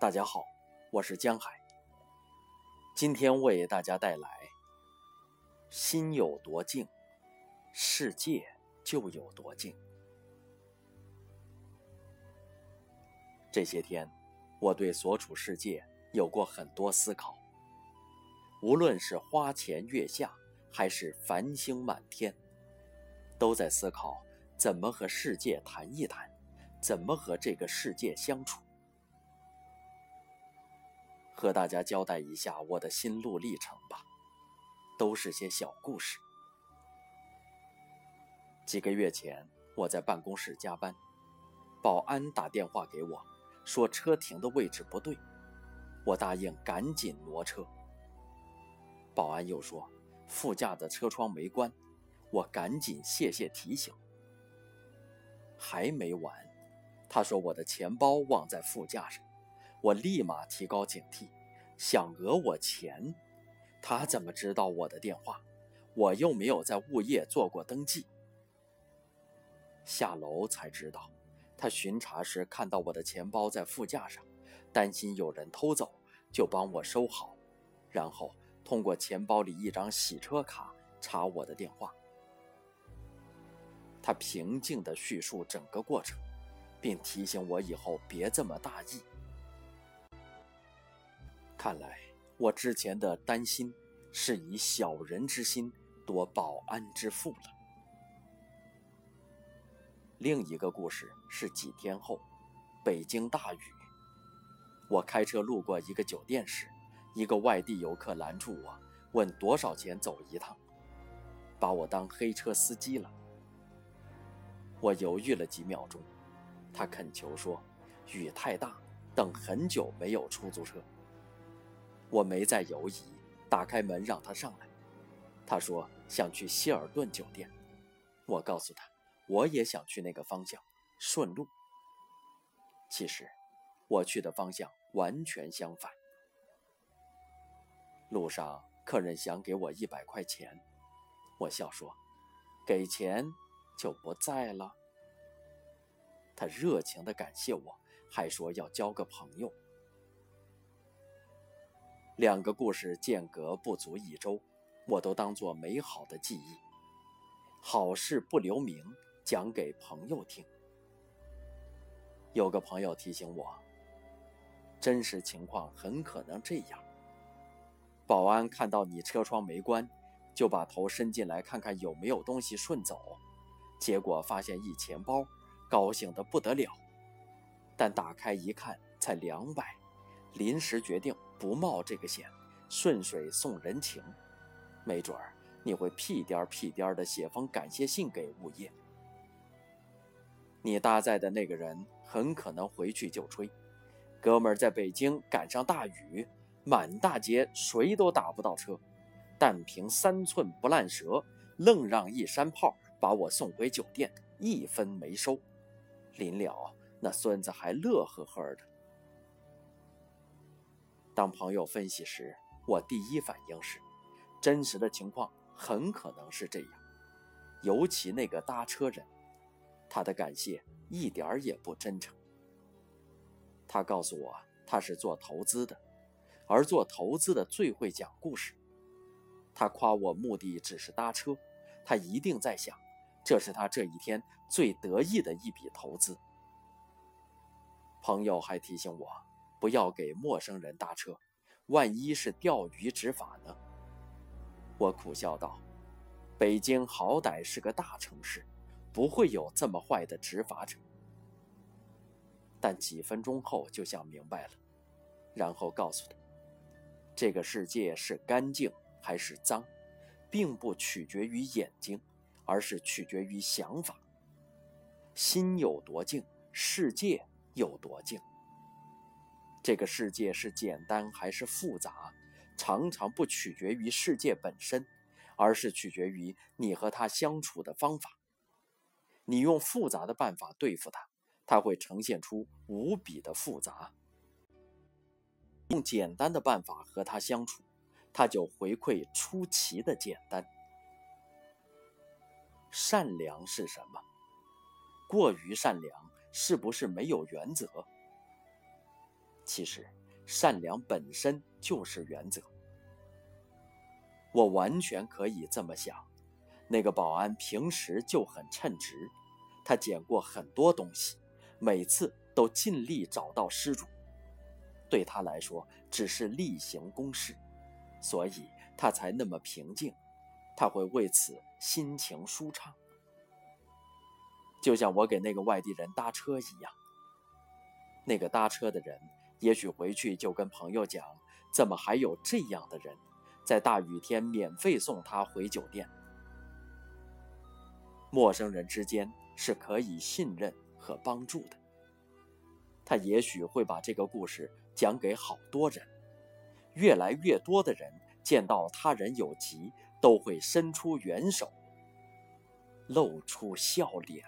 大家好，我是江海。今天为大家带来：心有多静，世界就有多静。这些天，我对所处世界有过很多思考。无论是花前月下，还是繁星满天，都在思考怎么和世界谈一谈，怎么和这个世界相处。和大家交代一下我的心路历程吧，都是些小故事。几个月前，我在办公室加班，保安打电话给我，说车停的位置不对，我答应赶紧挪车。保安又说副驾的车窗没关，我赶紧谢谢提醒。还没完，他说我的钱包忘在副驾上。我立马提高警惕，想讹我钱，他怎么知道我的电话？我又没有在物业做过登记。下楼才知道，他巡查时看到我的钱包在副驾上，担心有人偷走，就帮我收好，然后通过钱包里一张洗车卡查我的电话。他平静地叙述整个过程，并提醒我以后别这么大意。看来我之前的担心是以小人之心夺保安之腹了。另一个故事是几天后，北京大雨，我开车路过一个酒店时，一个外地游客拦住我，问多少钱走一趟，把我当黑车司机了。我犹豫了几秒钟，他恳求说，雨太大，等很久没有出租车。我没再犹疑，打开门让他上来。他说想去希尔顿酒店。我告诉他，我也想去那个方向，顺路。其实，我去的方向完全相反。路上，客人想给我一百块钱，我笑说：“给钱就不在了。”他热情地感谢我，还说要交个朋友。两个故事间隔不足一周，我都当作美好的记忆。好事不留名，讲给朋友听。有个朋友提醒我，真实情况很可能这样：保安看到你车窗没关，就把头伸进来看看有没有东西顺走，结果发现一钱包，高兴得不得了。但打开一看，才两百，临时决定。不冒这个险，顺水送人情，没准儿你会屁颠儿屁颠儿的写封感谢信给物业。你搭载的那个人很可能回去就吹，哥们儿在北京赶上大雨，满大街谁都打不到车，但凭三寸不烂舌，愣让一山炮把我送回酒店，一分没收。临了，那孙子还乐呵呵的。当朋友分析时，我第一反应是，真实的情况很可能是这样。尤其那个搭车人，他的感谢一点儿也不真诚。他告诉我他是做投资的，而做投资的最会讲故事。他夸我目的只是搭车，他一定在想，这是他这一天最得意的一笔投资。朋友还提醒我。不要给陌生人搭车，万一是钓鱼执法呢？我苦笑道：“北京好歹是个大城市，不会有这么坏的执法者。”但几分钟后就想明白了，然后告诉他：“这个世界是干净还是脏，并不取决于眼睛，而是取决于想法。心有多静，世界有多静。”这个世界是简单还是复杂，常常不取决于世界本身，而是取决于你和他相处的方法。你用复杂的办法对付他，他会呈现出无比的复杂；用简单的办法和他相处，他就回馈出奇的简单。善良是什么？过于善良是不是没有原则？其实，善良本身就是原则。我完全可以这么想：那个保安平时就很称职，他捡过很多东西，每次都尽力找到失主。对他来说，只是例行公事，所以他才那么平静。他会为此心情舒畅，就像我给那个外地人搭车一样。那个搭车的人也许回去就跟朋友讲：怎么还有这样的人，在大雨天免费送他回酒店？陌生人之间是可以信任和帮助的。他也许会把这个故事讲给好多人，越来越多的人见到他人有急，都会伸出援手，露出笑脸。